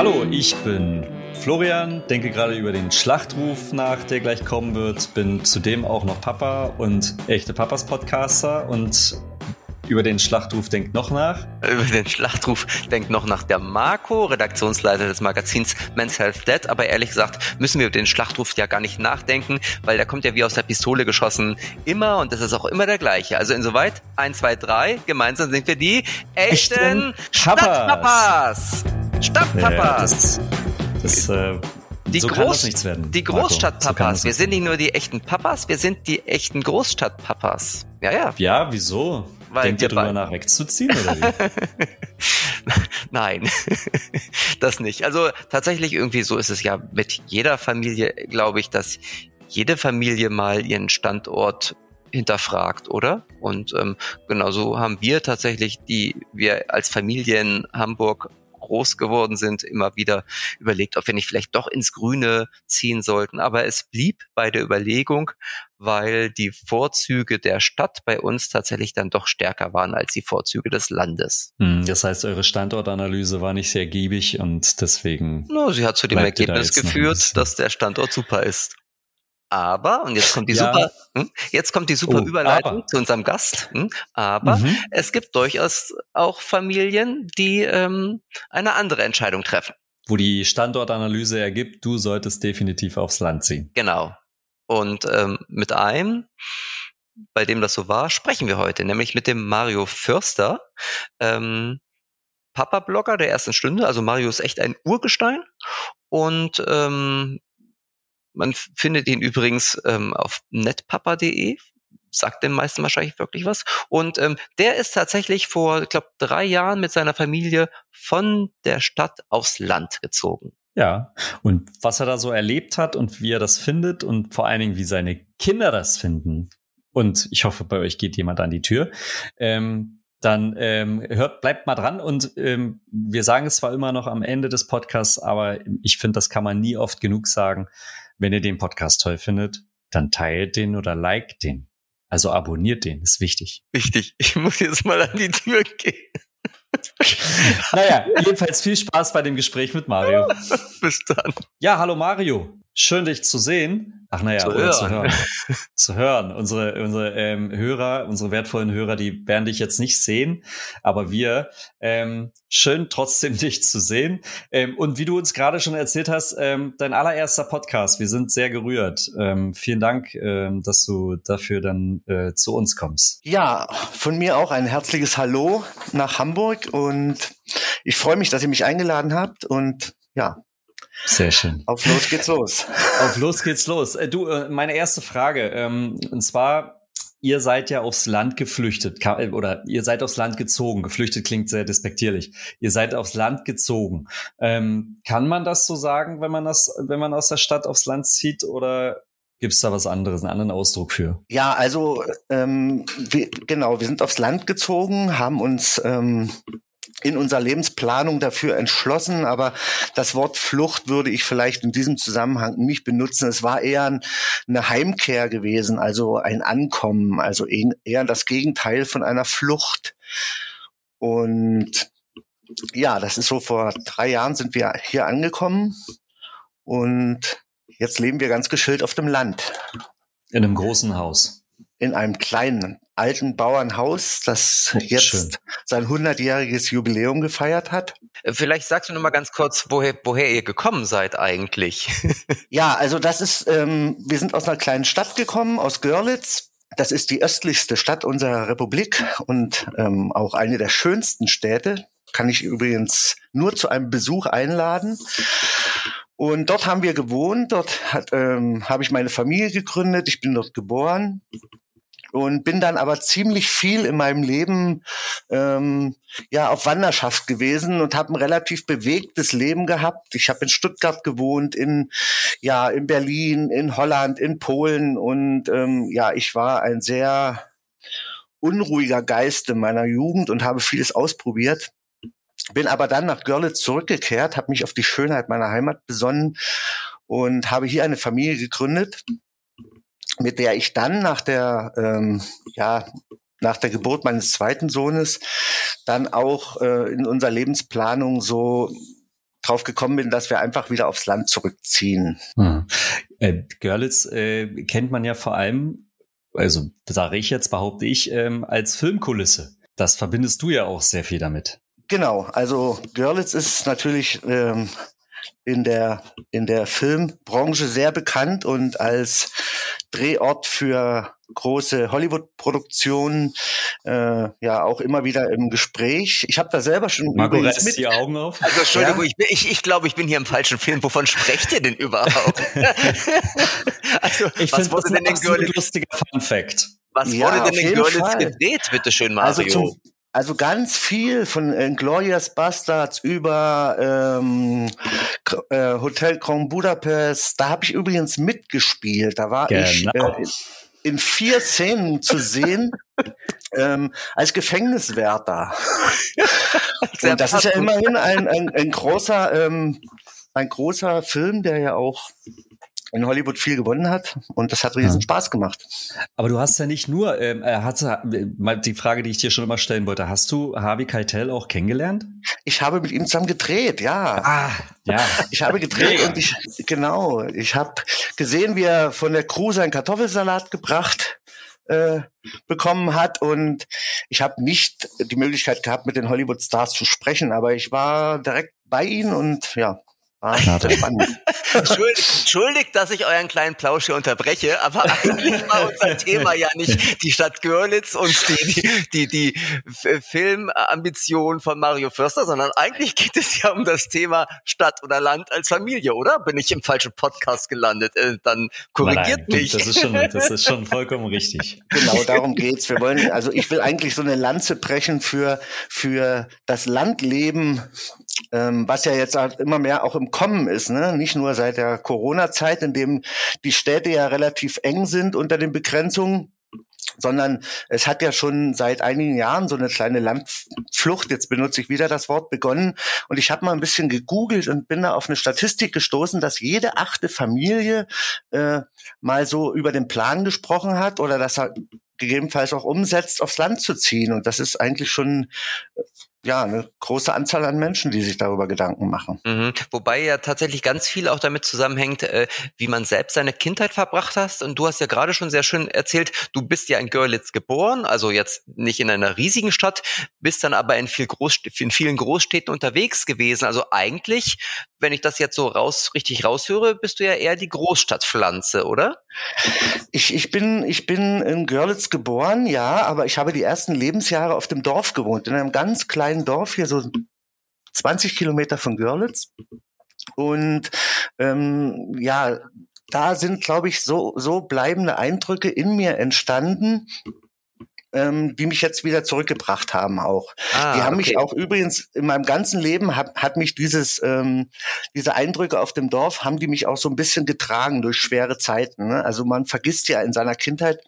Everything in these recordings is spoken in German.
Hallo, ich bin Florian, denke gerade über den Schlachtruf nach, der gleich kommen wird. Bin zudem auch noch Papa und echte Papas Podcaster und über den Schlachtruf denkt noch nach. Über den Schlachtruf denkt noch nach der Marco, Redaktionsleiter des Magazins Men's Health Dead. Aber ehrlich gesagt müssen wir über den Schlachtruf ja gar nicht nachdenken, weil der kommt ja wie aus der Pistole geschossen immer und das ist auch immer der gleiche. Also insoweit, eins, zwei, drei, gemeinsam sind wir die echten, echten Stadtpapas. Stadtpapas. Ja, das, das äh, die, so Groß, werden, die Großstadtpapas. So wir sind nicht nur die echten Papas, wir sind die echten Großstadtpapas. Ja, ja. Ja, wieso? Weil Denkt ihr drüber nach wegzuziehen oder wie? Nein, das nicht. Also tatsächlich irgendwie so ist es ja mit jeder Familie, glaube ich, dass jede Familie mal ihren Standort hinterfragt, oder? Und ähm, genauso haben wir tatsächlich, die wir als Familie in Hamburg groß geworden sind, immer wieder überlegt, ob wir nicht vielleicht doch ins Grüne ziehen sollten. Aber es blieb bei der Überlegung, weil die Vorzüge der Stadt bei uns tatsächlich dann doch stärker waren als die Vorzüge des Landes. Hm, das heißt, eure Standortanalyse war nicht sehr giebig und deswegen. No, sie hat zu dem Ergebnis geführt, dass der Standort super ist. Aber, und jetzt kommt die ja. super, hm, jetzt kommt die super oh, Überleitung aber. zu unserem Gast. Hm, aber mhm. es gibt durchaus auch Familien, die ähm, eine andere Entscheidung treffen. Wo die Standortanalyse ergibt, du solltest definitiv aufs Land ziehen. Genau. Und ähm, mit einem, bei dem das so war, sprechen wir heute, nämlich mit dem Mario Förster. Ähm, Papa-Blogger der ersten Stunde. Also Mario ist echt ein Urgestein. Und ähm, man findet ihn übrigens ähm, auf netpapa.de, sagt den meisten wahrscheinlich wirklich was. Und ähm, der ist tatsächlich vor, ich glaube, drei Jahren mit seiner Familie von der Stadt aufs Land gezogen. Ja, und was er da so erlebt hat und wie er das findet und vor allen Dingen, wie seine Kinder das finden. Und ich hoffe, bei euch geht jemand an die Tür. Ähm, dann ähm, hört, bleibt mal dran und ähm, wir sagen es zwar immer noch am Ende des Podcasts, aber ich finde, das kann man nie oft genug sagen. Wenn ihr den Podcast toll findet, dann teilt den oder liked den. Also abonniert den, ist wichtig. Wichtig. Ich muss jetzt mal an die Tür gehen. naja, jedenfalls viel Spaß bei dem Gespräch mit Mario. Bis dann. Ja, hallo Mario. Schön, dich zu sehen. Ach naja, zu hören. zu hören. zu hören. Unsere, unsere ähm, Hörer, unsere wertvollen Hörer, die werden dich jetzt nicht sehen, aber wir, ähm, schön trotzdem dich zu sehen. Ähm, und wie du uns gerade schon erzählt hast, ähm, dein allererster Podcast, wir sind sehr gerührt. Ähm, vielen Dank, ähm, dass du dafür dann äh, zu uns kommst. Ja, von mir auch ein herzliches Hallo nach Hamburg und ich freue mich, dass ihr mich eingeladen habt und ja, sehr schön. Auf los geht's los. Auf los geht's los. Äh, du, äh, meine erste Frage, ähm, und zwar, ihr seid ja aufs Land geflüchtet, äh, oder ihr seid aufs Land gezogen. Geflüchtet klingt sehr despektierlich. Ihr seid aufs Land gezogen. Ähm, kann man das so sagen, wenn man das, wenn man aus der Stadt aufs Land zieht, oder Gibt es da was anderes, einen anderen Ausdruck für? Ja, also ähm, wir, genau, wir sind aufs Land gezogen, haben uns ähm, in unserer Lebensplanung dafür entschlossen, aber das Wort Flucht würde ich vielleicht in diesem Zusammenhang nicht benutzen. Es war eher eine Heimkehr gewesen, also ein Ankommen, also eher das Gegenteil von einer Flucht. Und ja, das ist so vor drei Jahren sind wir hier angekommen und jetzt leben wir ganz geschillt auf dem Land. In einem großen Haus in einem kleinen alten Bauernhaus, das jetzt Schön. sein 100-jähriges Jubiläum gefeiert hat. Vielleicht sagst du noch mal ganz kurz, woher, woher ihr gekommen seid eigentlich. ja, also das ist, ähm, wir sind aus einer kleinen Stadt gekommen, aus Görlitz. Das ist die östlichste Stadt unserer Republik und ähm, auch eine der schönsten Städte. Kann ich übrigens nur zu einem Besuch einladen. Und dort haben wir gewohnt, dort hat, ähm, habe ich meine Familie gegründet, ich bin dort geboren und bin dann aber ziemlich viel in meinem Leben ähm, ja auf Wanderschaft gewesen und habe ein relativ bewegtes Leben gehabt. Ich habe in Stuttgart gewohnt, in ja in Berlin, in Holland, in Polen und ähm, ja ich war ein sehr unruhiger Geist in meiner Jugend und habe vieles ausprobiert. Bin aber dann nach Görlitz zurückgekehrt, habe mich auf die Schönheit meiner Heimat besonnen und habe hier eine Familie gegründet mit der ich dann nach der, ähm, ja, nach der Geburt meines zweiten Sohnes dann auch äh, in unserer Lebensplanung so drauf gekommen bin, dass wir einfach wieder aufs Land zurückziehen. Hm. Äh, Görlitz äh, kennt man ja vor allem, also sage ich jetzt, behaupte ich, ähm, als Filmkulisse. Das verbindest du ja auch sehr viel damit. Genau, also Görlitz ist natürlich ähm, in der in der Filmbranche sehr bekannt und als Drehort für große Hollywood-Produktionen äh, ja auch immer wieder im Gespräch. Ich habe da selber schon Marco übrigens mit die Augen auf. Also Entschuldigung, ja? ich, ich, ich glaube, ich bin hier im falschen Film. Wovon sprecht ihr denn überhaupt? also, ich was wurde denn in Görlitz? lustiger Fun Fact. Was ja, wurde denn in Görlitz gedreht, bitte schön, Mario? Also zum, also ganz viel von Glorious Bastards über ähm, äh, Hotel Grand Budapest. Da habe ich übrigens mitgespielt. Da war genau. ich äh, in vier Szenen zu sehen ähm, als Gefängniswärter. Und das ist ja immerhin ein, ein, ein großer ähm, ein großer Film, der ja auch in Hollywood viel gewonnen hat und das hat riesen ja. Spaß gemacht. Aber du hast ja nicht nur, ähm, äh, hast, mal die Frage, die ich dir schon immer stellen wollte, hast du Harvey Keitel auch kennengelernt? Ich habe mit ihm zusammen gedreht, ja. Ah, ja. Ich habe gedreht und ich, genau, ich habe gesehen, wie er von der Crew seinen Kartoffelsalat gebracht äh, bekommen hat und ich habe nicht die Möglichkeit gehabt, mit den Hollywood-Stars zu sprechen, aber ich war direkt bei ihnen und ja, Ah, Entschuldigt, dass ich euren kleinen Plausch hier unterbreche, aber eigentlich war unser Thema ja nicht die Stadt Görlitz und die, die, die, die Filmambition von Mario Förster, sondern eigentlich geht es ja um das Thema Stadt oder Land als Familie, oder? Bin ich im falschen Podcast gelandet? Äh, dann korrigiert nein, mich. Das ist, schon, das ist schon vollkommen richtig. Genau, darum geht's. Wir wollen, also ich will eigentlich so eine Lanze brechen für, für das Landleben ähm, was ja jetzt halt immer mehr auch im Kommen ist, ne? nicht nur seit der Corona-Zeit, in dem die Städte ja relativ eng sind unter den Begrenzungen, sondern es hat ja schon seit einigen Jahren so eine kleine Landflucht, jetzt benutze ich wieder das Wort, begonnen. Und ich habe mal ein bisschen gegoogelt und bin da auf eine Statistik gestoßen, dass jede achte Familie äh, mal so über den Plan gesprochen hat oder das er gegebenenfalls auch umsetzt, aufs Land zu ziehen. Und das ist eigentlich schon ja, eine große Anzahl an Menschen, die sich darüber Gedanken machen. Mhm. Wobei ja tatsächlich ganz viel auch damit zusammenhängt, äh, wie man selbst seine Kindheit verbracht hast. Und du hast ja gerade schon sehr schön erzählt, du bist ja in Görlitz geboren, also jetzt nicht in einer riesigen Stadt, bist dann aber in, viel Groß, in vielen Großstädten unterwegs gewesen. Also eigentlich, wenn ich das jetzt so raus, richtig raushöre, bist du ja eher die Großstadtpflanze, oder? Ich, ich bin, ich bin in Görlitz geboren, ja, aber ich habe die ersten Lebensjahre auf dem Dorf gewohnt, in einem ganz kleinen kleinen Dorf hier, so 20 Kilometer von Görlitz. Und ähm, ja, da sind, glaube ich, so, so bleibende Eindrücke in mir entstanden, ähm, die mich jetzt wieder zurückgebracht haben auch. Ah, die haben okay. mich auch übrigens in meinem ganzen Leben hat, hat mich dieses ähm, diese Eindrücke auf dem Dorf haben die mich auch so ein bisschen getragen durch schwere Zeiten. Ne? Also man vergisst ja in seiner Kindheit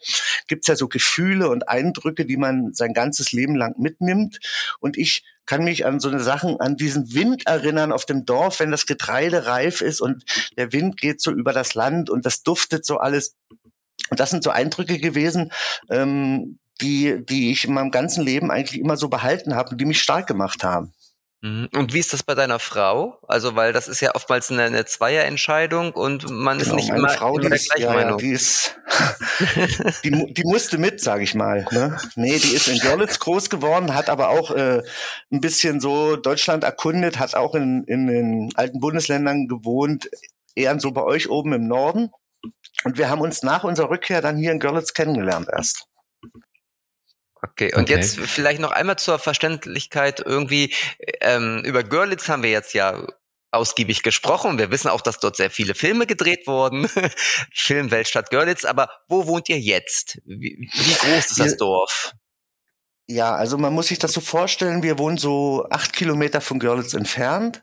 gibt's ja so Gefühle und Eindrücke, die man sein ganzes Leben lang mitnimmt. Und ich kann mich an so eine Sachen, an diesen Wind erinnern auf dem Dorf, wenn das Getreide reif ist und der Wind geht so über das Land und das duftet so alles. Und das sind so Eindrücke gewesen, ähm, die, die ich in meinem ganzen Leben eigentlich immer so behalten habe und die mich stark gemacht haben. Mhm. Und wie ist das bei deiner Frau? Also, weil das ist ja oftmals eine, eine Zweierentscheidung und man genau, ist nicht immer, Frau, immer der gleichen ja, Meinung. Ja, die ist, die, die musste mit, sage ich mal. Ne? Nee, die ist in Görlitz groß geworden, hat aber auch äh, ein bisschen so Deutschland erkundet, hat auch in, in den alten Bundesländern gewohnt, eher so bei euch oben im Norden. Und wir haben uns nach unserer Rückkehr dann hier in Görlitz kennengelernt erst. Okay, und okay. jetzt vielleicht noch einmal zur Verständlichkeit irgendwie, ähm, über Görlitz haben wir jetzt ja ausgiebig gesprochen. Wir wissen auch, dass dort sehr viele Filme gedreht wurden. Filmweltstadt Görlitz. Aber wo wohnt ihr jetzt? Wie, wie groß ist das Dorf? Ja, also man muss sich das so vorstellen, wir wohnen so acht Kilometer von Görlitz entfernt.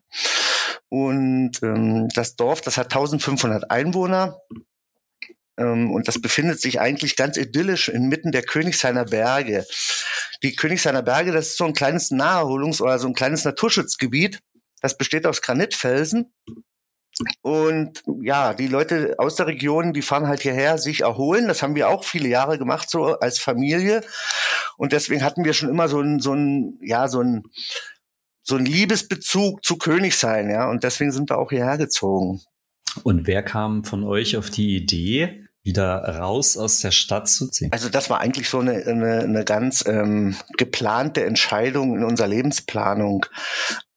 Und ähm, das Dorf, das hat 1500 Einwohner. Ähm, und das befindet sich eigentlich ganz idyllisch inmitten der Königshainer Berge. Die Königshainer Berge, das ist so ein kleines Naherholungs- oder so ein kleines Naturschutzgebiet. Das besteht aus Granitfelsen. Und ja, die Leute aus der Region, die fahren halt hierher, sich erholen. Das haben wir auch viele Jahre gemacht, so als Familie. Und deswegen hatten wir schon immer so ein, so ein, ja, so ein, so ein Liebesbezug zu Königsein, ja. Und deswegen sind wir auch hierher gezogen. Und wer kam von euch auf die Idee, wieder raus aus der Stadt zu ziehen? Also das war eigentlich so eine, eine, eine ganz ähm, geplante Entscheidung in unserer Lebensplanung.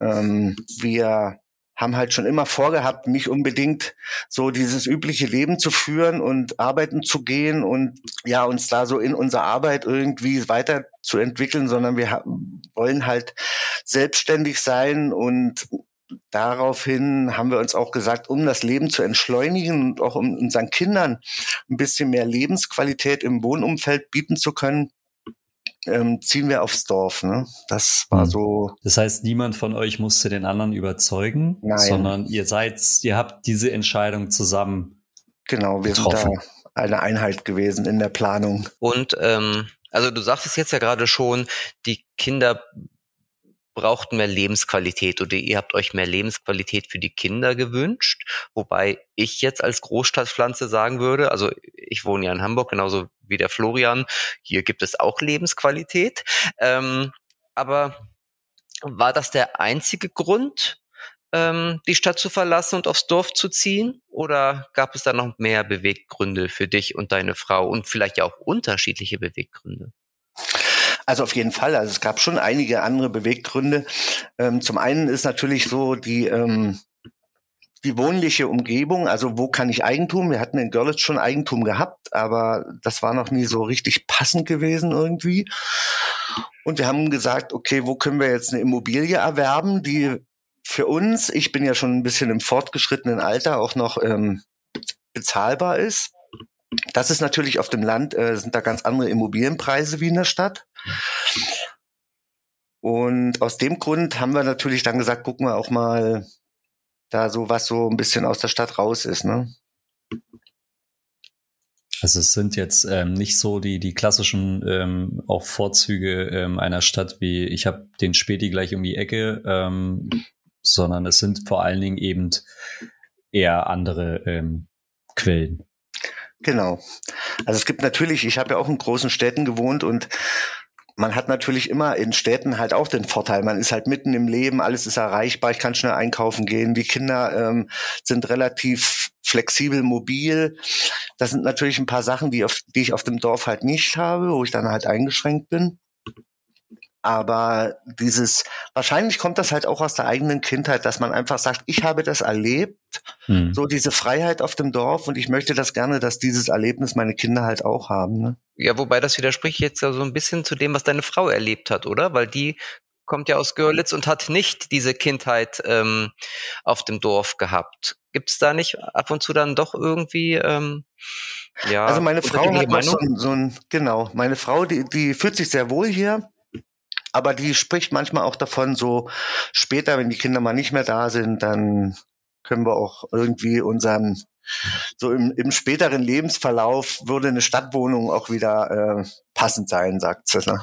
Ähm, wir haben halt schon immer vorgehabt, nicht unbedingt so dieses übliche Leben zu führen und arbeiten zu gehen und ja, uns da so in unserer Arbeit irgendwie weiterzuentwickeln, sondern wir wollen halt selbstständig sein und daraufhin haben wir uns auch gesagt, um das Leben zu entschleunigen und auch um unseren Kindern ein bisschen mehr Lebensqualität im Wohnumfeld bieten zu können, ähm, ziehen wir aufs Dorf. Ne? Das war hm. so. Das heißt, niemand von euch musste den anderen überzeugen, Nein. sondern ihr seid, ihr habt diese Entscheidung zusammen. Genau, wir getroffen. sind da eine Einheit gewesen in der Planung. Und ähm, also du sagtest jetzt ja gerade schon, die Kinder braucht mehr Lebensqualität oder ihr habt euch mehr Lebensqualität für die Kinder gewünscht. Wobei ich jetzt als Großstadtpflanze sagen würde, also ich wohne ja in Hamburg, genauso wie der Florian, hier gibt es auch Lebensqualität. Ähm, aber war das der einzige Grund, ähm, die Stadt zu verlassen und aufs Dorf zu ziehen? Oder gab es da noch mehr Beweggründe für dich und deine Frau und vielleicht ja auch unterschiedliche Beweggründe? Also auf jeden Fall. Also es gab schon einige andere Beweggründe. Ähm, zum einen ist natürlich so die ähm, die wohnliche Umgebung, also wo kann ich Eigentum? Wir hatten in Görlitz schon Eigentum gehabt, aber das war noch nie so richtig passend gewesen irgendwie. Und wir haben gesagt, okay, wo können wir jetzt eine Immobilie erwerben, die für uns, ich bin ja schon ein bisschen im fortgeschrittenen Alter, auch noch ähm, bezahlbar ist. Das ist natürlich auf dem Land, äh, sind da ganz andere Immobilienpreise wie in der Stadt. Und aus dem Grund haben wir natürlich dann gesagt, gucken wir auch mal da so, was so ein bisschen aus der Stadt raus ist, ne? Also es sind jetzt ähm, nicht so die, die klassischen ähm, auch Vorzüge ähm, einer Stadt wie ich habe den Späti gleich um die Ecke, ähm, sondern es sind vor allen Dingen eben eher andere ähm, Quellen. Genau. Also es gibt natürlich, ich habe ja auch in großen Städten gewohnt und man hat natürlich immer in Städten halt auch den Vorteil, man ist halt mitten im Leben, alles ist erreichbar, ich kann schnell einkaufen gehen, die Kinder ähm, sind relativ flexibel, mobil. Das sind natürlich ein paar Sachen, die, auf, die ich auf dem Dorf halt nicht habe, wo ich dann halt eingeschränkt bin. Aber dieses, wahrscheinlich kommt das halt auch aus der eigenen Kindheit, dass man einfach sagt, ich habe das erlebt, hm. so diese Freiheit auf dem Dorf und ich möchte das gerne, dass dieses Erlebnis meine Kinder halt auch haben. Ne? Ja, wobei das widerspricht jetzt ja so ein bisschen zu dem, was deine Frau erlebt hat, oder? Weil die kommt ja aus Görlitz und hat nicht diese Kindheit ähm, auf dem Dorf gehabt. Gibt es da nicht ab und zu dann doch irgendwie ähm, ja, also meine Frau hat so ein, so ein, genau, meine Frau, die, die fühlt sich sehr wohl hier. Aber die spricht manchmal auch davon, so später, wenn die Kinder mal nicht mehr da sind, dann können wir auch irgendwie unseren, so im, im späteren Lebensverlauf würde eine Stadtwohnung auch wieder äh, passend sein, sagt sie. Ne?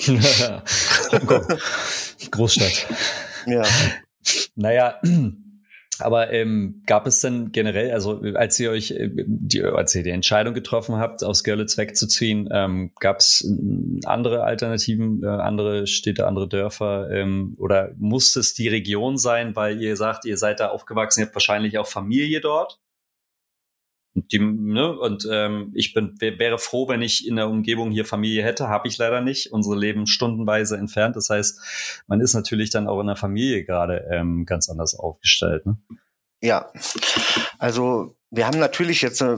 Großstadt. Ja. Naja, aber ähm, gab es denn generell, also als ihr euch, äh, die, als ihr die Entscheidung getroffen habt, aus Görlitz wegzuziehen, ähm, gab es andere Alternativen, äh, andere Städte, andere Dörfer ähm, oder muss es die Region sein, weil ihr sagt, ihr seid da aufgewachsen, ihr habt wahrscheinlich auch Familie dort? Die, ne, und ähm, ich bin, wäre froh, wenn ich in der Umgebung hier Familie hätte, habe ich leider nicht. Unsere leben stundenweise entfernt. Das heißt, man ist natürlich dann auch in der Familie gerade ähm, ganz anders aufgestellt. Ne? Ja, also wir haben natürlich jetzt, äh,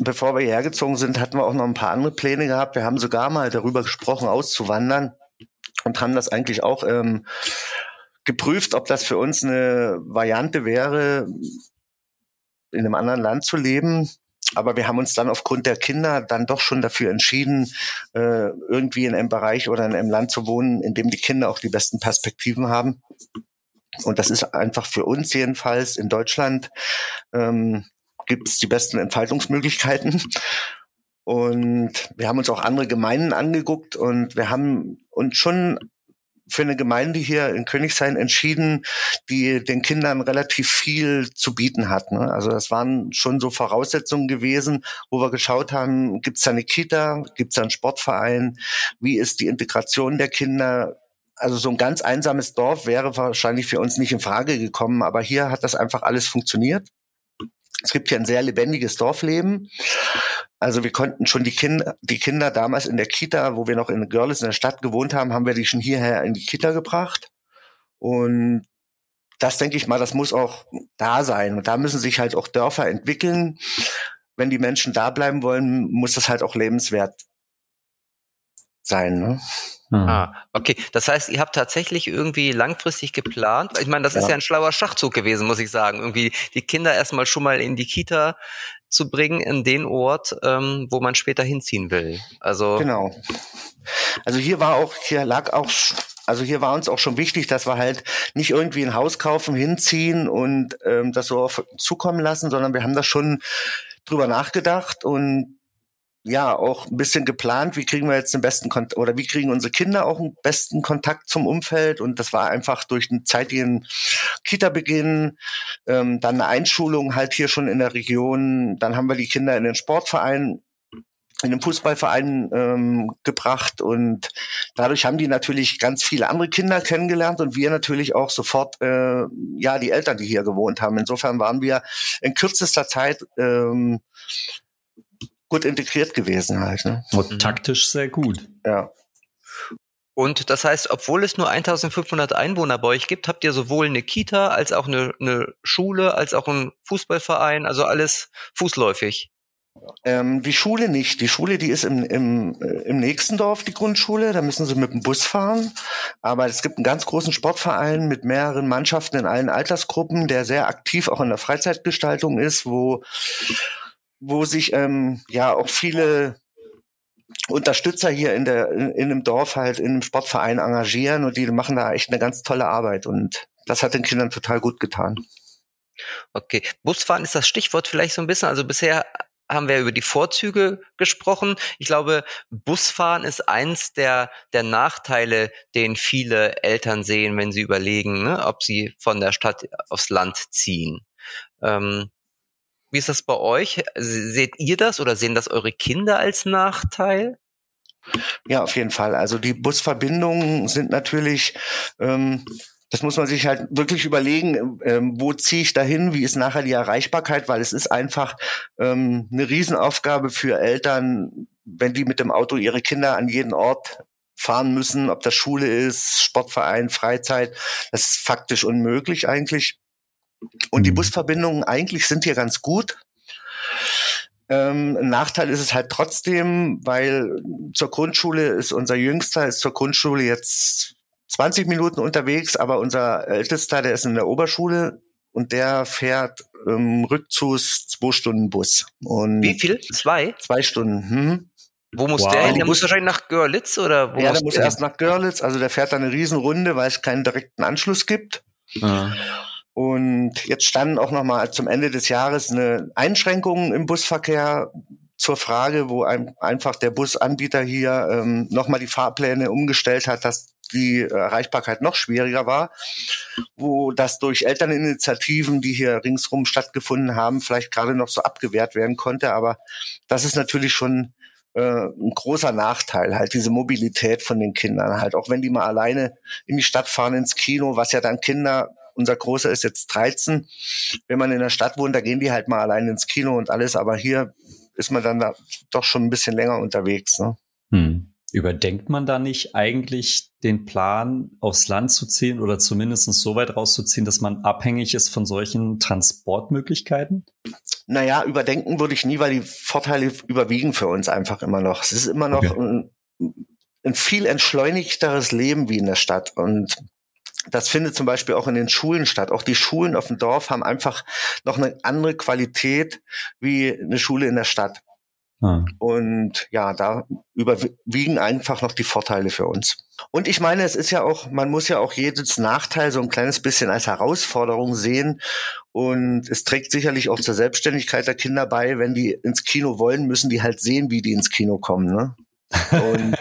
bevor wir hierher gezogen sind, hatten wir auch noch ein paar andere Pläne gehabt. Wir haben sogar mal darüber gesprochen, auszuwandern und haben das eigentlich auch ähm, geprüft, ob das für uns eine Variante wäre, in einem anderen Land zu leben. Aber wir haben uns dann aufgrund der Kinder dann doch schon dafür entschieden, äh, irgendwie in einem Bereich oder in einem Land zu wohnen, in dem die Kinder auch die besten Perspektiven haben. Und das ist einfach für uns jedenfalls in Deutschland ähm, gibt es die besten Entfaltungsmöglichkeiten. Und wir haben uns auch andere Gemeinden angeguckt und wir haben uns schon für eine Gemeinde hier in Königshain entschieden, die den Kindern relativ viel zu bieten hat. Ne? Also das waren schon so Voraussetzungen gewesen, wo wir geschaut haben, gibt es da eine Kita, gibt es da einen Sportverein, wie ist die Integration der Kinder, also so ein ganz einsames Dorf wäre wahrscheinlich für uns nicht in Frage gekommen, aber hier hat das einfach alles funktioniert. Es gibt hier ein sehr lebendiges Dorfleben. Also wir konnten schon die Kinder, die Kinder damals in der Kita, wo wir noch in Görlitz in der Stadt gewohnt haben, haben wir die schon hierher in die Kita gebracht. Und das denke ich mal, das muss auch da sein. Und da müssen sich halt auch Dörfer entwickeln. Wenn die Menschen da bleiben wollen, muss das halt auch lebenswert sein. Ne? Mhm. Ah, okay. Das heißt, ihr habt tatsächlich irgendwie langfristig geplant. Ich meine, das ja. ist ja ein schlauer Schachzug gewesen, muss ich sagen. Irgendwie die Kinder erstmal schon mal in die Kita zu bringen, in den Ort, ähm, wo man später hinziehen will. Also genau. Also hier war auch, hier lag auch also hier war uns auch schon wichtig, dass wir halt nicht irgendwie ein Haus kaufen, hinziehen und ähm, das so auf zukommen lassen, sondern wir haben da schon drüber nachgedacht und ja auch ein bisschen geplant, wie kriegen wir jetzt den besten Kontakt oder wie kriegen unsere Kinder auch einen besten Kontakt zum Umfeld? Und das war einfach durch einen zeitigen Kita-Beginn, ähm, dann eine Einschulung halt hier schon in der Region, dann haben wir die Kinder in den Sportverein in den Fußballverein ähm, gebracht. Und dadurch haben die natürlich ganz viele andere Kinder kennengelernt und wir natürlich auch sofort äh, ja die Eltern, die hier gewohnt haben. Insofern waren wir in kürzester Zeit ähm, gut integriert gewesen halt. Ne? Und taktisch sehr gut. Ja. Und das heißt, obwohl es nur 1500 Einwohner bei euch gibt, habt ihr sowohl eine Kita als auch eine, eine Schule, als auch einen Fußballverein, also alles fußläufig. Ähm, die Schule nicht. Die Schule, die ist im, im, äh, im nächsten Dorf, die Grundschule. Da müssen sie mit dem Bus fahren. Aber es gibt einen ganz großen Sportverein mit mehreren Mannschaften in allen Altersgruppen, der sehr aktiv auch in der Freizeitgestaltung ist, wo wo sich ähm, ja auch viele Unterstützer hier in der in, in dem Dorf halt in einem Sportverein engagieren und die machen da echt eine ganz tolle Arbeit und das hat den Kindern total gut getan. Okay, Busfahren ist das Stichwort vielleicht so ein bisschen. Also bisher haben wir über die Vorzüge gesprochen. Ich glaube, Busfahren ist eins der, der Nachteile, den viele Eltern sehen, wenn sie überlegen, ne, ob sie von der Stadt aufs Land ziehen. Ähm, wie ist das bei euch? Seht ihr das oder sehen das eure Kinder als Nachteil? Ja, auf jeden Fall. Also die Busverbindungen sind natürlich, ähm, das muss man sich halt wirklich überlegen, ähm, wo ziehe ich dahin, wie ist nachher die Erreichbarkeit, weil es ist einfach ähm, eine Riesenaufgabe für Eltern, wenn die mit dem Auto ihre Kinder an jeden Ort fahren müssen, ob das Schule ist, Sportverein, Freizeit. Das ist faktisch unmöglich eigentlich. Und die mhm. Busverbindungen eigentlich sind hier ganz gut. Ähm, ein Nachteil ist es halt trotzdem, weil zur Grundschule ist unser Jüngster ist zur Grundschule jetzt 20 Minuten unterwegs, aber unser Ältester, der ist in der Oberschule und der fährt ähm, Rückzugs zwei Stunden Bus. Und Wie viel? Zwei? Zwei Stunden. Hm. Wo muss wow. der hin? Der muss wahrscheinlich nach Görlitz oder wo Ja, der muss erst nach Görlitz. Also der fährt dann eine Riesenrunde, weil es keinen direkten Anschluss gibt. Ah. Und jetzt standen auch noch mal zum Ende des Jahres eine Einschränkung im Busverkehr zur Frage, wo ein, einfach der Busanbieter hier ähm, nochmal die Fahrpläne umgestellt hat, dass die Erreichbarkeit noch schwieriger war, wo das durch Elterninitiativen, die hier ringsrum stattgefunden haben, vielleicht gerade noch so abgewehrt werden konnte. Aber das ist natürlich schon äh, ein großer Nachteil, halt diese Mobilität von den Kindern, halt auch wenn die mal alleine in die Stadt fahren ins Kino, was ja dann Kinder unser Großer ist jetzt 13. Wenn man in der Stadt wohnt, da gehen die halt mal allein ins Kino und alles. Aber hier ist man dann da doch schon ein bisschen länger unterwegs. Ne? Hm. Überdenkt man da nicht eigentlich den Plan, aufs Land zu ziehen oder zumindest so weit rauszuziehen, dass man abhängig ist von solchen Transportmöglichkeiten? Naja, überdenken würde ich nie, weil die Vorteile überwiegen für uns einfach immer noch. Es ist immer noch okay. ein, ein viel entschleunigteres Leben wie in der Stadt. Und das findet zum Beispiel auch in den Schulen statt. Auch die Schulen auf dem Dorf haben einfach noch eine andere Qualität wie eine Schule in der Stadt. Ah. Und ja, da überwiegen einfach noch die Vorteile für uns. Und ich meine, es ist ja auch, man muss ja auch jedes Nachteil so ein kleines bisschen als Herausforderung sehen. Und es trägt sicherlich auch zur Selbstständigkeit der Kinder bei. Wenn die ins Kino wollen, müssen die halt sehen, wie die ins Kino kommen. Ne? Und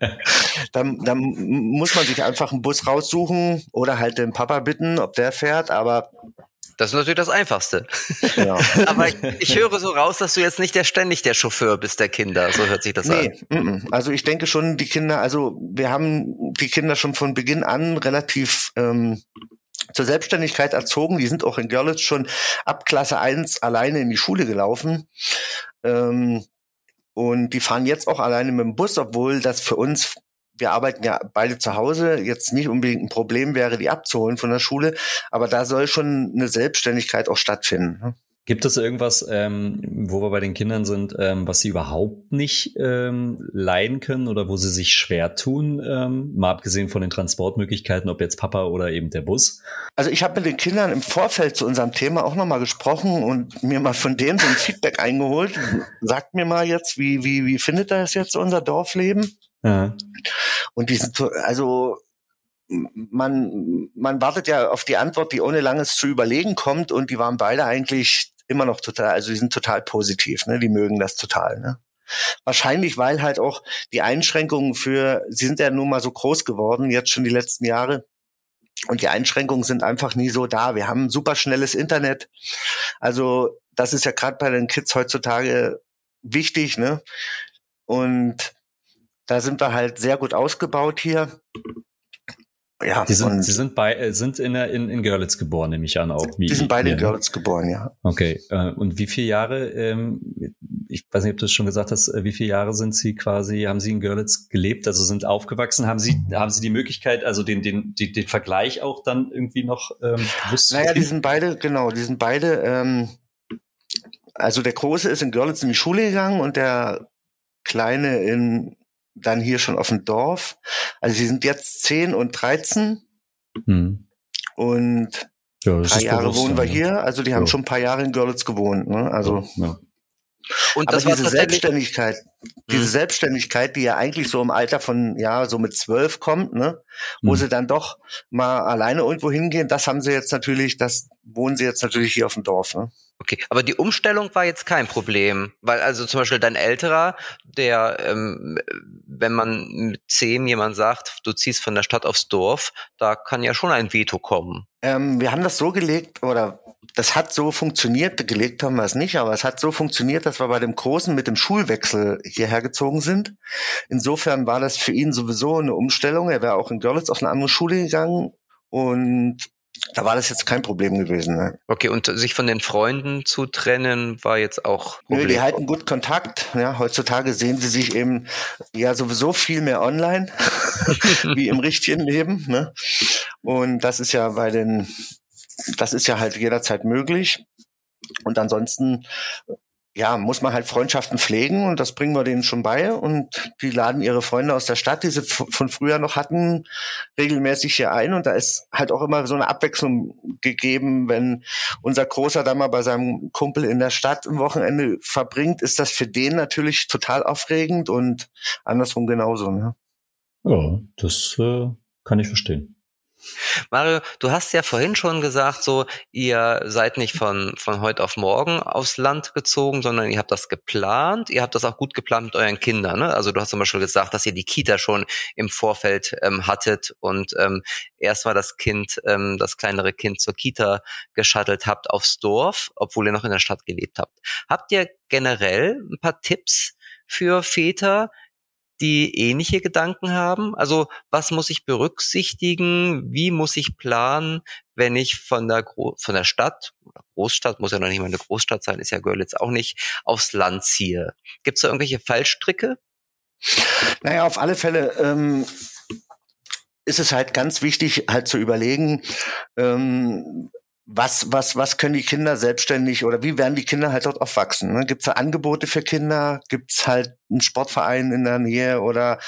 dann, dann muss man sich einfach einen Bus raussuchen oder halt den Papa bitten, ob der fährt. Aber Das ist natürlich das Einfachste. Ja. Aber ich, ich, höre so raus, dass du jetzt nicht der ständig der Chauffeur bist der Kinder. So hört sich das nee, an. Also ich denke schon, die Kinder, also wir haben die Kinder schon von Beginn an relativ ähm, zur Selbstständigkeit erzogen. Die sind auch in Görlitz schon ab Klasse 1 alleine in die Schule gelaufen. Ähm, und die fahren jetzt auch alleine mit dem Bus, obwohl das für uns wir arbeiten ja beide zu Hause, jetzt nicht unbedingt ein Problem wäre, die abzuholen von der Schule, aber da soll schon eine Selbstständigkeit auch stattfinden. Gibt es irgendwas, ähm, wo wir bei den Kindern sind, ähm, was sie überhaupt nicht ähm, leiden können oder wo sie sich schwer tun, ähm, mal abgesehen von den Transportmöglichkeiten, ob jetzt Papa oder eben der Bus? Also ich habe mit den Kindern im Vorfeld zu unserem Thema auch nochmal gesprochen und mir mal von denen so ein Feedback eingeholt. Sagt mir mal jetzt, wie, wie, wie findet das jetzt unser Dorfleben? Ja. Und die sind, also man, man wartet ja auf die Antwort, die ohne langes zu überlegen kommt und die waren beide eigentlich immer noch total, also die sind total positiv, ne? Die mögen das total, ne? Wahrscheinlich, weil halt auch die Einschränkungen für, sie sind ja nun mal so groß geworden, jetzt schon die letzten Jahre. Und die Einschränkungen sind einfach nie so da. Wir haben super schnelles Internet. Also, das ist ja gerade bei den Kids heutzutage wichtig, ne? Und da sind wir halt sehr gut ausgebaut hier. Ja, die sind, sie sind bei, äh, sind in, in, in Görlitz geboren, nehme ich an auch. Die sind beide in Görlitz geboren, ja. Okay. Äh, und wie viele Jahre, ähm, ich weiß nicht, ob du es schon gesagt hast, äh, wie viele Jahre sind sie quasi, haben sie in Görlitz gelebt, also sind aufgewachsen, haben sie, haben sie die Möglichkeit, also den, den, den, den Vergleich auch dann irgendwie noch ähm, bewusst Naja, die sind beide, genau, die sind beide, ähm, also der Große ist in Görlitz in die Schule gegangen und der Kleine in dann hier schon auf dem Dorf. Also sie sind jetzt 10 und 13 hm. und ja, drei Jahre wohnen wir hier. Also die haben ja. schon ein paar Jahre in Görlitz gewohnt. Ne? Also ja. Und Aber diese Selbstständigkeit, diese mhm. Selbstständigkeit, die ja eigentlich so im Alter von, ja, so mit zwölf kommt, ne, wo mhm. sie dann doch mal alleine irgendwo hingehen, das haben sie jetzt natürlich, das wohnen sie jetzt natürlich hier auf dem Dorf, ne. Okay, aber die Umstellung war jetzt kein Problem, weil also zum Beispiel dein älterer, der, ähm, wenn man mit zehn jemand sagt, du ziehst von der Stadt aufs Dorf, da kann ja schon ein Veto kommen. Ähm, wir haben das so gelegt oder das hat so funktioniert, gelegt haben wir es nicht, aber es hat so funktioniert, dass wir bei dem Großen mit dem Schulwechsel hierher gezogen sind. Insofern war das für ihn sowieso eine Umstellung. Er wäre auch in Görlitz auf eine andere Schule gegangen und da war das jetzt kein Problem gewesen. Ne? Okay, und sich von den Freunden zu trennen war jetzt auch. Problem. Nö, die halten gut Kontakt. Ja, heutzutage sehen sie sich eben ja sowieso viel mehr online wie im richtigen Leben. Ne? Und das ist ja bei den, das ist ja halt jederzeit möglich. Und ansonsten ja, muss man halt Freundschaften pflegen und das bringen wir denen schon bei und die laden ihre Freunde aus der Stadt, die sie von früher noch hatten, regelmäßig hier ein und da ist halt auch immer so eine Abwechslung gegeben, wenn unser Großer da mal bei seinem Kumpel in der Stadt ein Wochenende verbringt, ist das für den natürlich total aufregend und andersrum genauso. Ne? Ja, das äh, kann ich verstehen. Mario, du hast ja vorhin schon gesagt, so ihr seid nicht von von heute auf morgen aufs Land gezogen, sondern ihr habt das geplant. Ihr habt das auch gut geplant mit euren Kindern. Ne? Also du hast zum Beispiel gesagt, dass ihr die Kita schon im Vorfeld ähm, hattet und ähm, erst mal das Kind, ähm, das kleinere Kind zur Kita geschattelt habt aufs Dorf, obwohl ihr noch in der Stadt gelebt habt. Habt ihr generell ein paar Tipps für Väter, die ähnliche Gedanken haben? Also was muss ich berücksichtigen? Wie muss ich planen, wenn ich von der, Gro von der Stadt, Großstadt, muss ja noch nicht mal eine Großstadt sein, ist ja Görlitz auch nicht, aufs Land ziehe? Gibt es da irgendwelche Fallstricke? Naja, auf alle Fälle ähm, ist es halt ganz wichtig, halt zu überlegen, ähm, was, was, was können die Kinder selbstständig oder wie werden die Kinder halt dort aufwachsen? Ne? Gibt es da Angebote für Kinder? Gibt es halt einen Sportverein in der Nähe oder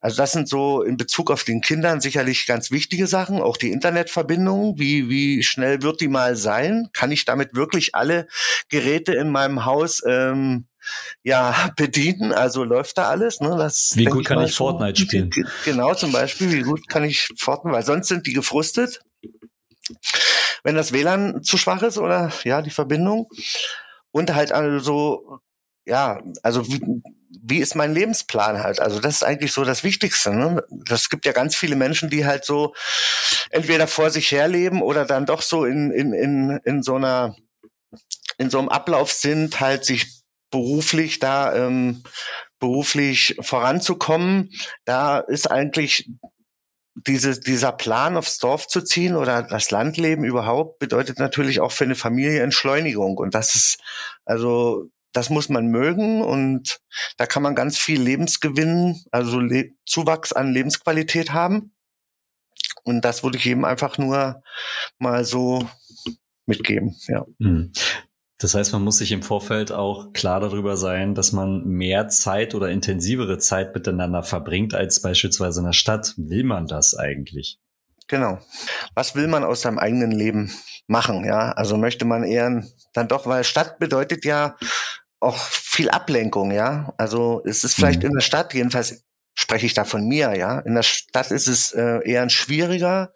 also das sind so in Bezug auf den Kindern sicherlich ganz wichtige Sachen. Auch die Internetverbindung, wie, wie schnell wird die mal sein? Kann ich damit wirklich alle Geräte in meinem Haus ähm, ja, bedienen. Also läuft da alles. Ne? Das wie gut ich kann ich Fortnite spielen? Genau, zum Beispiel, wie gut kann ich Fortnite, weil sonst sind die gefrustet wenn das WLAN zu schwach ist oder ja, die Verbindung. Und halt also ja, also wie, wie ist mein Lebensplan halt? Also das ist eigentlich so das Wichtigste. Ne? Das gibt ja ganz viele Menschen, die halt so entweder vor sich herleben oder dann doch so in, in, in, in so einer in so einem Ablauf sind, halt sich beruflich da ähm, beruflich voranzukommen. Da ist eigentlich diese, dieser Plan aufs Dorf zu ziehen oder das Landleben überhaupt bedeutet natürlich auch für eine Familie Entschleunigung. Und das ist, also, das muss man mögen und da kann man ganz viel Lebensgewinn, also Le Zuwachs an Lebensqualität haben. Und das würde ich eben einfach nur mal so mitgeben, ja. Das heißt, man muss sich im Vorfeld auch klar darüber sein, dass man mehr Zeit oder intensivere Zeit miteinander verbringt als beispielsweise in der Stadt. Will man das eigentlich? Genau. Was will man aus seinem eigenen Leben machen? Ja, also möchte man eher dann doch, weil Stadt bedeutet ja auch viel Ablenkung. Ja, also es ist vielleicht mhm. in der Stadt, jedenfalls spreche ich da von mir. Ja, in der Stadt ist es äh, eher schwieriger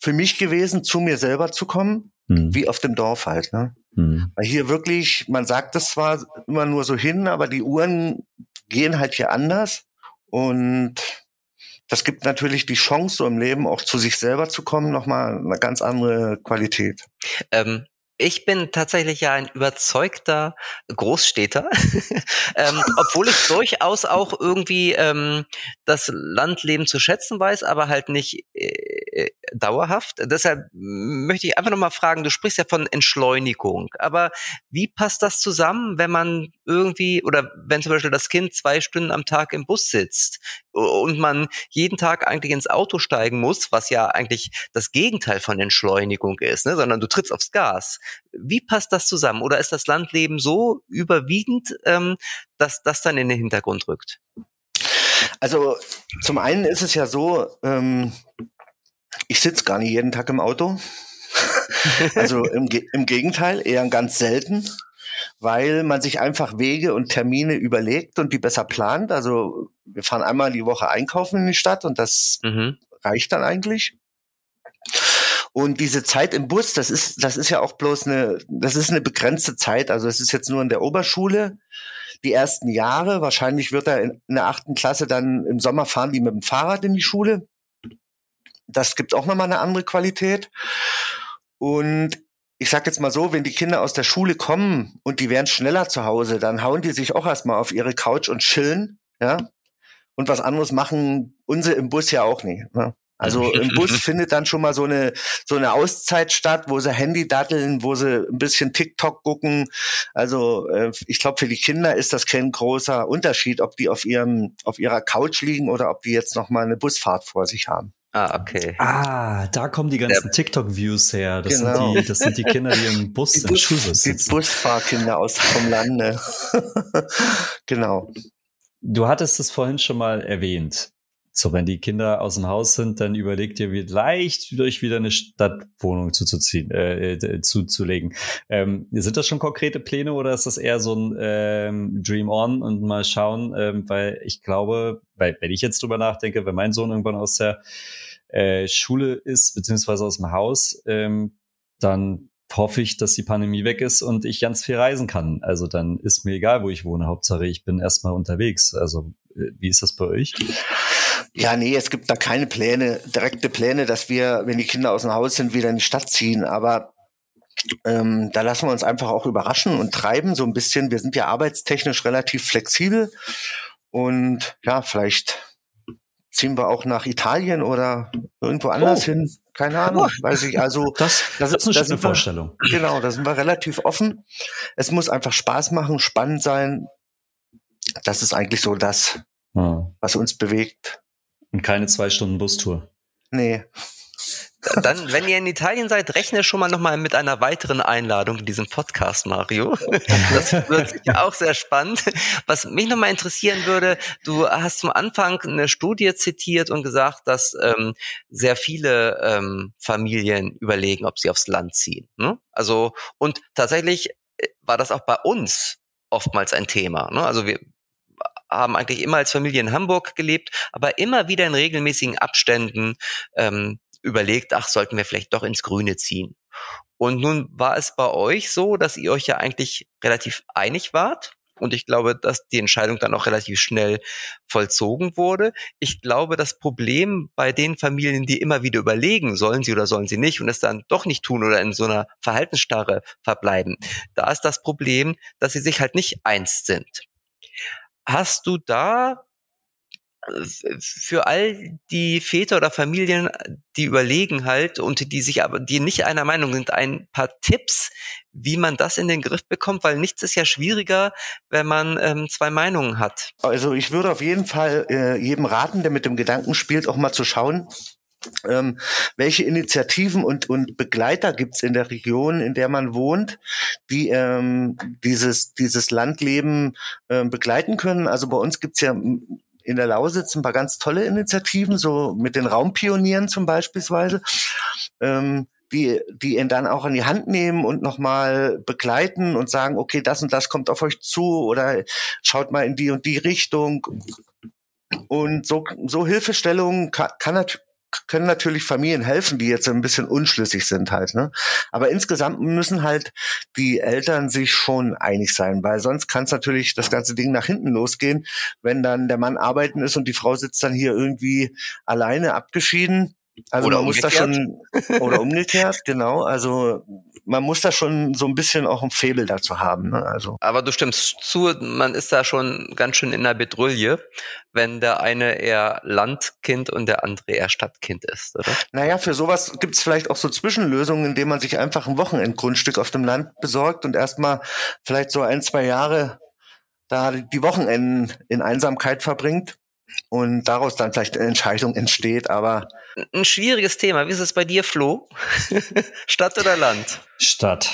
für mich gewesen, zu mir selber zu kommen, mhm. wie auf dem Dorf halt. Ne? Mhm. Weil hier wirklich, man sagt das zwar immer nur so hin, aber die Uhren gehen halt hier anders. Und das gibt natürlich die Chance, so im Leben auch zu sich selber zu kommen, nochmal eine ganz andere Qualität. Ähm, ich bin tatsächlich ja ein überzeugter Großstädter, ähm, obwohl ich durchaus auch irgendwie ähm, das Landleben zu schätzen weiß, aber halt nicht äh, dauerhaft. Deshalb möchte ich einfach nochmal fragen, du sprichst ja von Entschleunigung, aber wie passt das zusammen, wenn man irgendwie oder wenn zum Beispiel das Kind zwei Stunden am Tag im Bus sitzt und man jeden Tag eigentlich ins Auto steigen muss, was ja eigentlich das Gegenteil von Entschleunigung ist, ne? sondern du trittst aufs Gas. Wie passt das zusammen? Oder ist das Landleben so überwiegend, ähm, dass das dann in den Hintergrund rückt? Also zum einen ist es ja so, ähm, ich sitze gar nicht jeden Tag im Auto. also im, im Gegenteil, eher ganz selten weil man sich einfach Wege und Termine überlegt und die besser plant. Also wir fahren einmal die Woche einkaufen in die Stadt und das mhm. reicht dann eigentlich. Und diese Zeit im Bus, das ist, das ist ja auch bloß eine, das ist eine begrenzte Zeit. Also es ist jetzt nur in der Oberschule die ersten Jahre. Wahrscheinlich wird er in, in der achten Klasse dann im Sommer fahren die mit dem Fahrrad in die Schule. Das gibt auch nochmal eine andere Qualität. Und ich sag jetzt mal so, wenn die Kinder aus der Schule kommen und die wären schneller zu Hause, dann hauen die sich auch erstmal auf ihre Couch und chillen, ja. Und was anderes machen unsere im Bus ja auch nicht. Ne? Also im Bus findet dann schon mal so eine so eine Auszeit statt, wo sie Handy datteln, wo sie ein bisschen TikTok gucken. Also äh, ich glaube für die Kinder ist das kein großer Unterschied, ob die auf ihrem auf ihrer Couch liegen oder ob die jetzt noch mal eine Busfahrt vor sich haben. Ah, okay. Ah, da kommen die ganzen TikTok-Views her. Das, genau. sind die, das sind die Kinder, die im Bus die im Schulbus sitzen. Die Busfahrkinder aus vom Lande. genau. Du hattest es vorhin schon mal erwähnt. So, wenn die Kinder aus dem Haus sind, dann überlegt ihr vielleicht euch wieder eine Stadtwohnung zuzuziehen, äh, äh, zuzulegen. Ähm, sind das schon konkrete Pläne oder ist das eher so ein ähm, Dream on und mal schauen? Ähm, weil ich glaube, weil wenn ich jetzt drüber nachdenke, wenn mein Sohn irgendwann aus der äh, Schule ist, beziehungsweise aus dem Haus, ähm, dann hoffe ich, dass die Pandemie weg ist und ich ganz viel reisen kann. Also dann ist mir egal, wo ich wohne. Hauptsache, ich bin erstmal unterwegs. Also äh, wie ist das bei euch? Ja, nee, es gibt da keine Pläne, direkte Pläne, dass wir, wenn die Kinder aus dem Haus sind, wieder in die Stadt ziehen. Aber ähm, da lassen wir uns einfach auch überraschen und treiben so ein bisschen. Wir sind ja arbeitstechnisch relativ flexibel und ja, vielleicht ziehen wir auch nach Italien oder irgendwo anders oh. hin. Keine Ahnung, oh. weiß ich. Also das, das, das ist eine schöne Vorstellung. Wir, genau, da sind wir relativ offen. Es muss einfach Spaß machen, spannend sein. Das ist eigentlich so das, ja. was uns bewegt. Und keine zwei Stunden Bustour. Nee. Dann, wenn ihr in Italien seid, rechne schon mal nochmal mit einer weiteren Einladung in diesem Podcast, Mario. Das wird sicher auch sehr spannend. Was mich nochmal interessieren würde, du hast zum Anfang eine Studie zitiert und gesagt, dass ähm, sehr viele ähm, Familien überlegen, ob sie aufs Land ziehen. Ne? Also, und tatsächlich äh, war das auch bei uns oftmals ein Thema. Ne? Also wir, haben eigentlich immer als Familie in Hamburg gelebt, aber immer wieder in regelmäßigen Abständen ähm, überlegt, ach, sollten wir vielleicht doch ins Grüne ziehen. Und nun war es bei euch so, dass ihr euch ja eigentlich relativ einig wart Und ich glaube, dass die Entscheidung dann auch relativ schnell vollzogen wurde. Ich glaube, das Problem bei den Familien, die immer wieder überlegen, sollen sie oder sollen sie nicht und es dann doch nicht tun oder in so einer Verhaltensstarre verbleiben, da ist das Problem, dass sie sich halt nicht eins sind. Hast du da für all die Väter oder Familien, die überlegen halt und die sich aber, die nicht einer Meinung sind, ein paar Tipps, wie man das in den Griff bekommt, weil nichts ist ja schwieriger, wenn man ähm, zwei Meinungen hat. Also ich würde auf jeden Fall äh, jedem raten, der mit dem Gedanken spielt, auch mal zu schauen, ähm, welche Initiativen und, und Begleiter gibt's in der Region, in der man wohnt, die ähm, dieses, dieses Landleben ähm, begleiten können. Also bei uns gibt's ja in der Lausitz ein paar ganz tolle Initiativen, so mit den Raumpionieren zum Beispiel, ähm, die, die ihn dann auch an die Hand nehmen und nochmal begleiten und sagen, okay, das und das kommt auf euch zu oder schaut mal in die und die Richtung. Und so, so Hilfestellungen kann, kann, können natürlich Familien helfen, die jetzt ein bisschen unschlüssig sind halt. Ne? Aber insgesamt müssen halt die Eltern sich schon einig sein, weil sonst kann es natürlich das ganze Ding nach hinten losgehen, wenn dann der Mann arbeiten ist und die Frau sitzt dann hier irgendwie alleine abgeschieden. Also oder man muss da schon oder umgekehrt, genau. Also man muss da schon so ein bisschen auch ein Febel dazu haben. Ne? Also. Aber du stimmst zu, man ist da schon ganz schön in der Bedrulle, wenn der eine eher Landkind und der andere eher Stadtkind ist, oder? Naja, für sowas gibt es vielleicht auch so Zwischenlösungen, indem man sich einfach ein Wochenendgrundstück auf dem Land besorgt und erstmal vielleicht so ein, zwei Jahre da die Wochenenden in Einsamkeit verbringt und daraus dann vielleicht eine Entscheidung entsteht, aber. Ein schwieriges Thema. Wie ist es bei dir, Flo? Stadt oder Land? Stadt.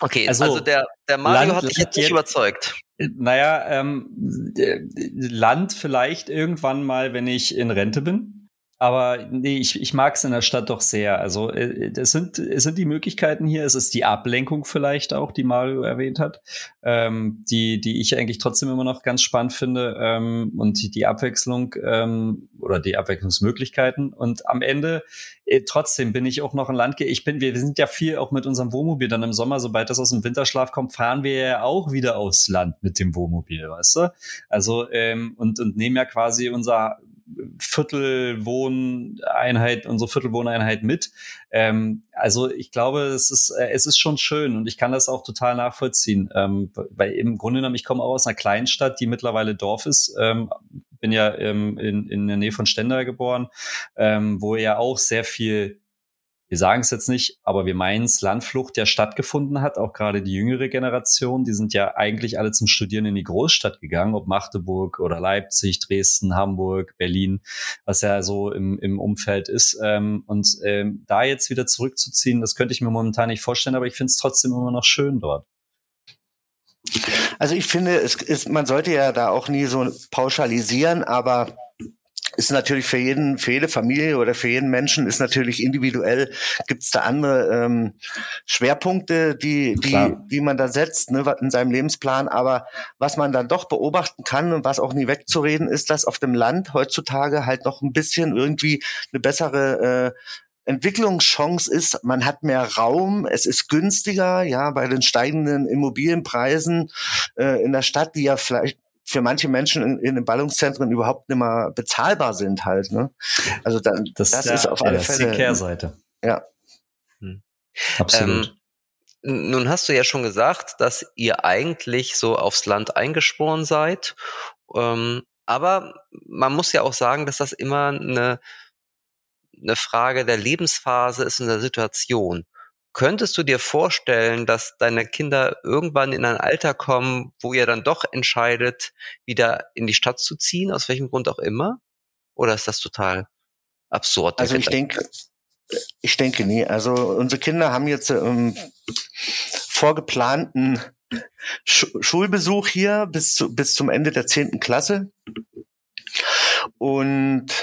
Okay, also, also der, der Mario Land, hat dich jetzt nicht überzeugt. Naja, ähm, Land vielleicht irgendwann mal, wenn ich in Rente bin. Aber nee, ich, ich mag es in der Stadt doch sehr. Also äh, es sind, es sind die Möglichkeiten hier, es ist die Ablenkung vielleicht auch, die Mario erwähnt hat, ähm, die, die ich eigentlich trotzdem immer noch ganz spannend finde ähm, und die, die Abwechslung ähm, oder die Abwechslungsmöglichkeiten. Und am Ende äh, trotzdem bin ich auch noch ein Landge. Ich bin, wir, wir sind ja viel auch mit unserem Wohnmobil dann im Sommer, sobald das aus dem Winterschlaf kommt, fahren wir ja auch wieder aufs Land mit dem Wohnmobil, weißt du? Also ähm, und, und nehmen ja quasi unser Viertelwohneinheit, unsere Viertelwohneinheit mit. Ähm, also ich glaube, es ist, äh, es ist schon schön und ich kann das auch total nachvollziehen, ähm, weil im Grunde genommen, ich komme auch aus einer Kleinstadt, die mittlerweile Dorf ist. Ähm, bin ja ähm, in, in der Nähe von Stendal geboren, ähm, wo ja auch sehr viel wir sagen es jetzt nicht, aber wir meinen es, Landflucht ja stattgefunden hat, auch gerade die jüngere Generation, die sind ja eigentlich alle zum Studieren in die Großstadt gegangen, ob Magdeburg oder Leipzig, Dresden, Hamburg, Berlin, was ja so im, im Umfeld ist. Ähm, und ähm, da jetzt wieder zurückzuziehen, das könnte ich mir momentan nicht vorstellen, aber ich finde es trotzdem immer noch schön dort. Also ich finde, es ist, man sollte ja da auch nie so pauschalisieren, aber ist natürlich für jeden, für jede Familie oder für jeden Menschen ist natürlich individuell, gibt es da andere ähm, Schwerpunkte, die, die, die man da setzt ne, in seinem Lebensplan. Aber was man dann doch beobachten kann und was auch nie wegzureden ist, dass auf dem Land heutzutage halt noch ein bisschen irgendwie eine bessere äh, Entwicklungschance ist, man hat mehr Raum, es ist günstiger, ja, bei den steigenden Immobilienpreisen äh, in der Stadt, die ja vielleicht für manche Menschen in, in den Ballungszentren überhaupt nicht mehr bezahlbar sind halt. Ne? Also dann, das, das ja, ist auf alle ja, Fälle. die Kehrseite. Ja. Hm. Absolut. Ähm, nun hast du ja schon gesagt, dass ihr eigentlich so aufs Land eingeschworen seid. Ähm, aber man muss ja auch sagen, dass das immer eine, eine Frage der Lebensphase ist und der Situation. Könntest du dir vorstellen, dass deine Kinder irgendwann in ein Alter kommen, wo ihr dann doch entscheidet, wieder in die Stadt zu ziehen, aus welchem Grund auch immer? Oder ist das total absurd? Also ich denke, ich denke nie. Also unsere Kinder haben jetzt ähm, vorgeplanten Sch Schulbesuch hier bis, zu, bis zum Ende der zehnten Klasse. Und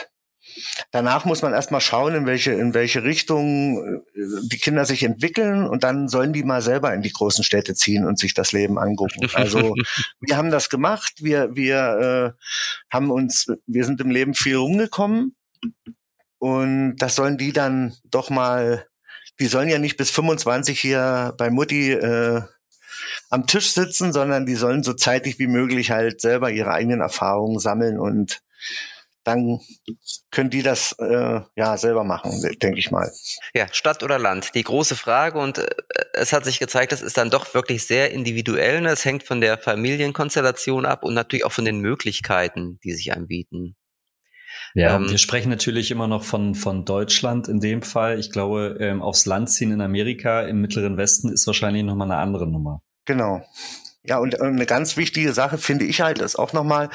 Danach muss man erstmal schauen, in welche, in welche Richtung äh, die Kinder sich entwickeln und dann sollen die mal selber in die großen Städte ziehen und sich das Leben angucken. Also wir haben das gemacht, wir, wir äh, haben uns, wir sind im Leben viel rumgekommen und das sollen die dann doch mal, die sollen ja nicht bis 25 hier bei Mutti äh, am Tisch sitzen, sondern die sollen so zeitig wie möglich halt selber ihre eigenen Erfahrungen sammeln und dann können die das äh, ja selber machen, denke ich mal. Ja, Stadt oder Land, die große Frage und äh, es hat sich gezeigt, das ist dann doch wirklich sehr individuell. Ne? Es hängt von der Familienkonstellation ab und natürlich auch von den Möglichkeiten, die sich anbieten. Ja, ähm, wir sprechen natürlich immer noch von, von Deutschland in dem Fall. Ich glaube, ähm, aufs Land ziehen in Amerika im Mittleren Westen ist wahrscheinlich nochmal eine andere Nummer. Genau. Ja, und eine ganz wichtige Sache finde ich halt ist auch nochmal,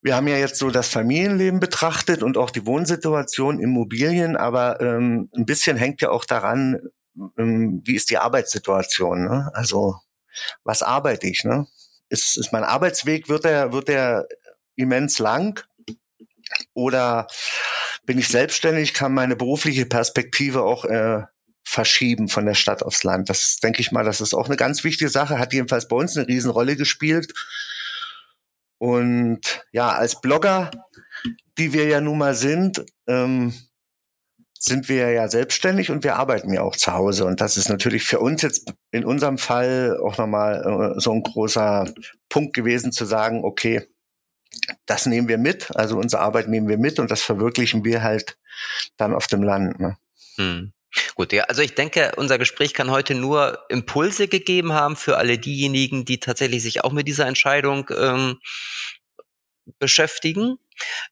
wir haben ja jetzt so das Familienleben betrachtet und auch die Wohnsituation, Immobilien, aber ähm, ein bisschen hängt ja auch daran, ähm, wie ist die Arbeitssituation. Ne? Also was arbeite ich? Ne? Ist, ist mein Arbeitsweg, wird der, wird der immens lang? Oder bin ich selbstständig, kann meine berufliche Perspektive auch äh, verschieben von der Stadt aufs Land. Das denke ich mal, das ist auch eine ganz wichtige Sache, hat jedenfalls bei uns eine Riesenrolle gespielt. Und ja, als Blogger, die wir ja nun mal sind, ähm, sind wir ja selbstständig und wir arbeiten ja auch zu Hause. Und das ist natürlich für uns jetzt in unserem Fall auch nochmal äh, so ein großer Punkt gewesen zu sagen, okay, das nehmen wir mit, also unsere Arbeit nehmen wir mit und das verwirklichen wir halt dann auf dem Land. Ne? Hm. Gut, ja, also ich denke, unser Gespräch kann heute nur Impulse gegeben haben für alle diejenigen, die tatsächlich sich auch mit dieser Entscheidung ähm, beschäftigen.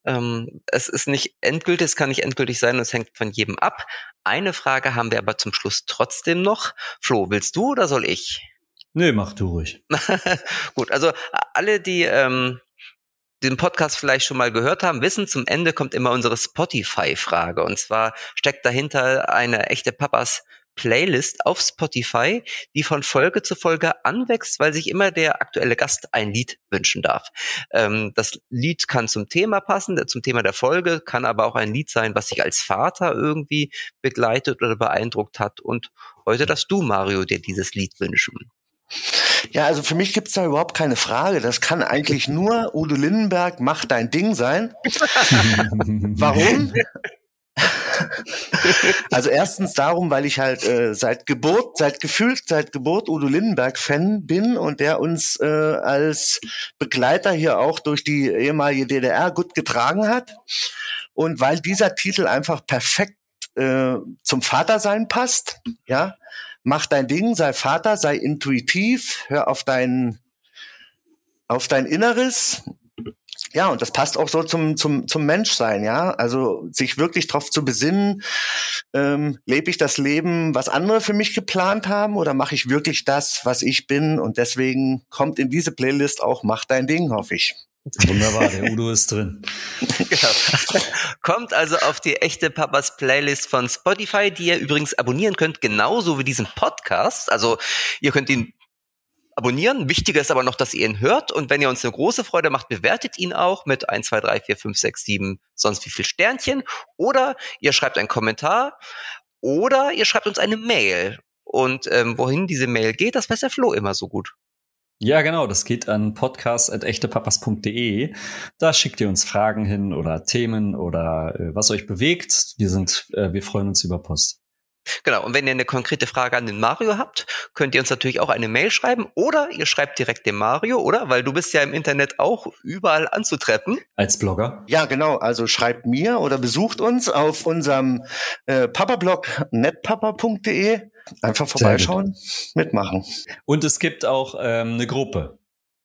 Ähm, es ist nicht endgültig, es kann nicht endgültig sein und es hängt von jedem ab. Eine Frage haben wir aber zum Schluss trotzdem noch. Flo, willst du oder soll ich? Nee, mach du ruhig. Gut, also alle, die ähm, den Podcast vielleicht schon mal gehört haben, wissen, zum Ende kommt immer unsere Spotify-Frage. Und zwar steckt dahinter eine echte Papas Playlist auf Spotify, die von Folge zu Folge anwächst, weil sich immer der aktuelle Gast ein Lied wünschen darf. Ähm, das Lied kann zum Thema passen, zum Thema der Folge, kann aber auch ein Lied sein, was sich als Vater irgendwie begleitet oder beeindruckt hat. Und heute darfst du, Mario, dir dieses Lied wünschen. Ja, also für mich gibt's da überhaupt keine Frage. Das kann eigentlich nur Udo Lindenberg, mach dein Ding sein. Warum? also erstens darum, weil ich halt äh, seit Geburt, seit gefühlt seit Geburt Udo Lindenberg Fan bin und der uns äh, als Begleiter hier auch durch die ehemalige DDR gut getragen hat und weil dieser Titel einfach perfekt äh, zum Vatersein passt, ja, mach dein Ding, sei Vater, sei intuitiv, hör auf dein, auf dein Inneres. Ja, und das passt auch so zum, zum, zum Menschsein, ja. Also sich wirklich darauf zu besinnen, ähm, lebe ich das Leben, was andere für mich geplant haben, oder mache ich wirklich das, was ich bin? Und deswegen kommt in diese Playlist auch Mach dein Ding, hoffe ich. Wunderbar, der Udo ist drin. genau. Kommt also auf die echte Papas Playlist von Spotify, die ihr übrigens abonnieren könnt, genauso wie diesen Podcast. Also ihr könnt ihn abonnieren. Wichtiger ist aber noch, dass ihr ihn hört. Und wenn ihr uns eine große Freude macht, bewertet ihn auch mit 1, 2, 3, 4, 5, 6, 7, sonst wie viel Sternchen. Oder ihr schreibt einen Kommentar. Oder ihr schreibt uns eine Mail. Und ähm, wohin diese Mail geht, das weiß der Flo immer so gut. Ja, genau. Das geht an podcast.echtepapas.de. Da schickt ihr uns Fragen hin oder Themen oder äh, was euch bewegt. Wir sind, äh, wir freuen uns über Post. Genau, und wenn ihr eine konkrete Frage an den Mario habt, könnt ihr uns natürlich auch eine Mail schreiben oder ihr schreibt direkt dem Mario, oder? Weil du bist ja im Internet auch überall anzutreffen. Als Blogger? Ja, genau. Also schreibt mir oder besucht uns auf unserem äh, Papa-Blog netpapa.de. Einfach vorbeischauen, mitmachen. Und es gibt auch ähm, eine Gruppe.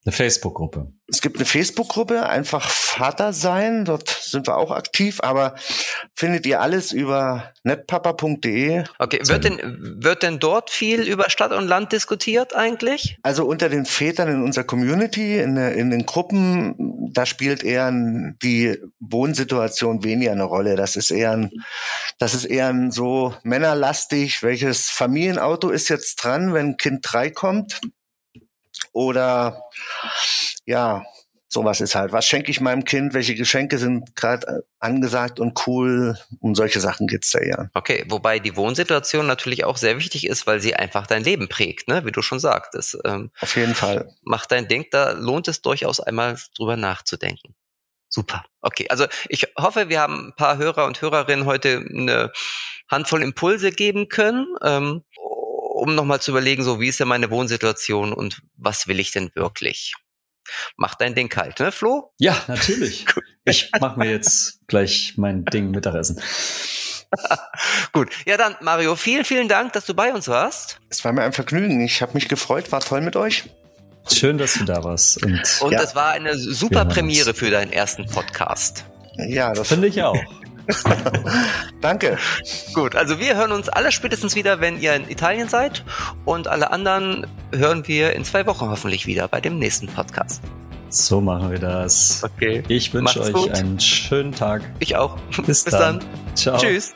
Eine Facebook-Gruppe. Es gibt eine Facebook-Gruppe, einfach Vater sein. Dort sind wir auch aktiv, aber findet ihr alles über netpapa.de. Okay, wird denn, wird denn dort viel über Stadt und Land diskutiert eigentlich? Also unter den Vätern in unserer Community, in, in den Gruppen, da spielt eher die Wohnsituation weniger eine Rolle. Das ist eher ein, das ist eher ein so männerlastig, welches Familienauto ist jetzt dran, wenn Kind drei kommt? Oder ja, sowas ist halt. Was schenke ich meinem Kind? Welche Geschenke sind gerade äh, angesagt und cool? Um solche Sachen geht's da ja. Okay, wobei die Wohnsituation natürlich auch sehr wichtig ist, weil sie einfach dein Leben prägt, ne? wie du schon sagtest. Ähm, Auf jeden Fall. Mach dein Ding, da lohnt es durchaus einmal drüber nachzudenken. Super. Okay, also ich hoffe, wir haben ein paar Hörer und Hörerinnen heute eine Handvoll Impulse geben können. Ähm, um nochmal zu überlegen, so wie ist denn meine Wohnsituation und was will ich denn wirklich? Mach dein Ding kalt, ne, Flo? Ja, natürlich. ich mache mir jetzt gleich mein Ding Mittagessen. Gut, ja dann, Mario, vielen, vielen Dank, dass du bei uns warst. Es war mir ein Vergnügen. Ich habe mich gefreut, war toll mit euch. Schön, dass du da warst. Und, und ja. es war eine super Premiere für deinen ersten Podcast. Ja, das finde ich auch. Danke. Gut, also wir hören uns alle spätestens wieder, wenn ihr in Italien seid. Und alle anderen hören wir in zwei Wochen hoffentlich wieder bei dem nächsten Podcast. So machen wir das. Okay. Ich wünsche euch gut. einen schönen Tag. Ich auch. Bis, Bis dann. dann. Ciao. Tschüss.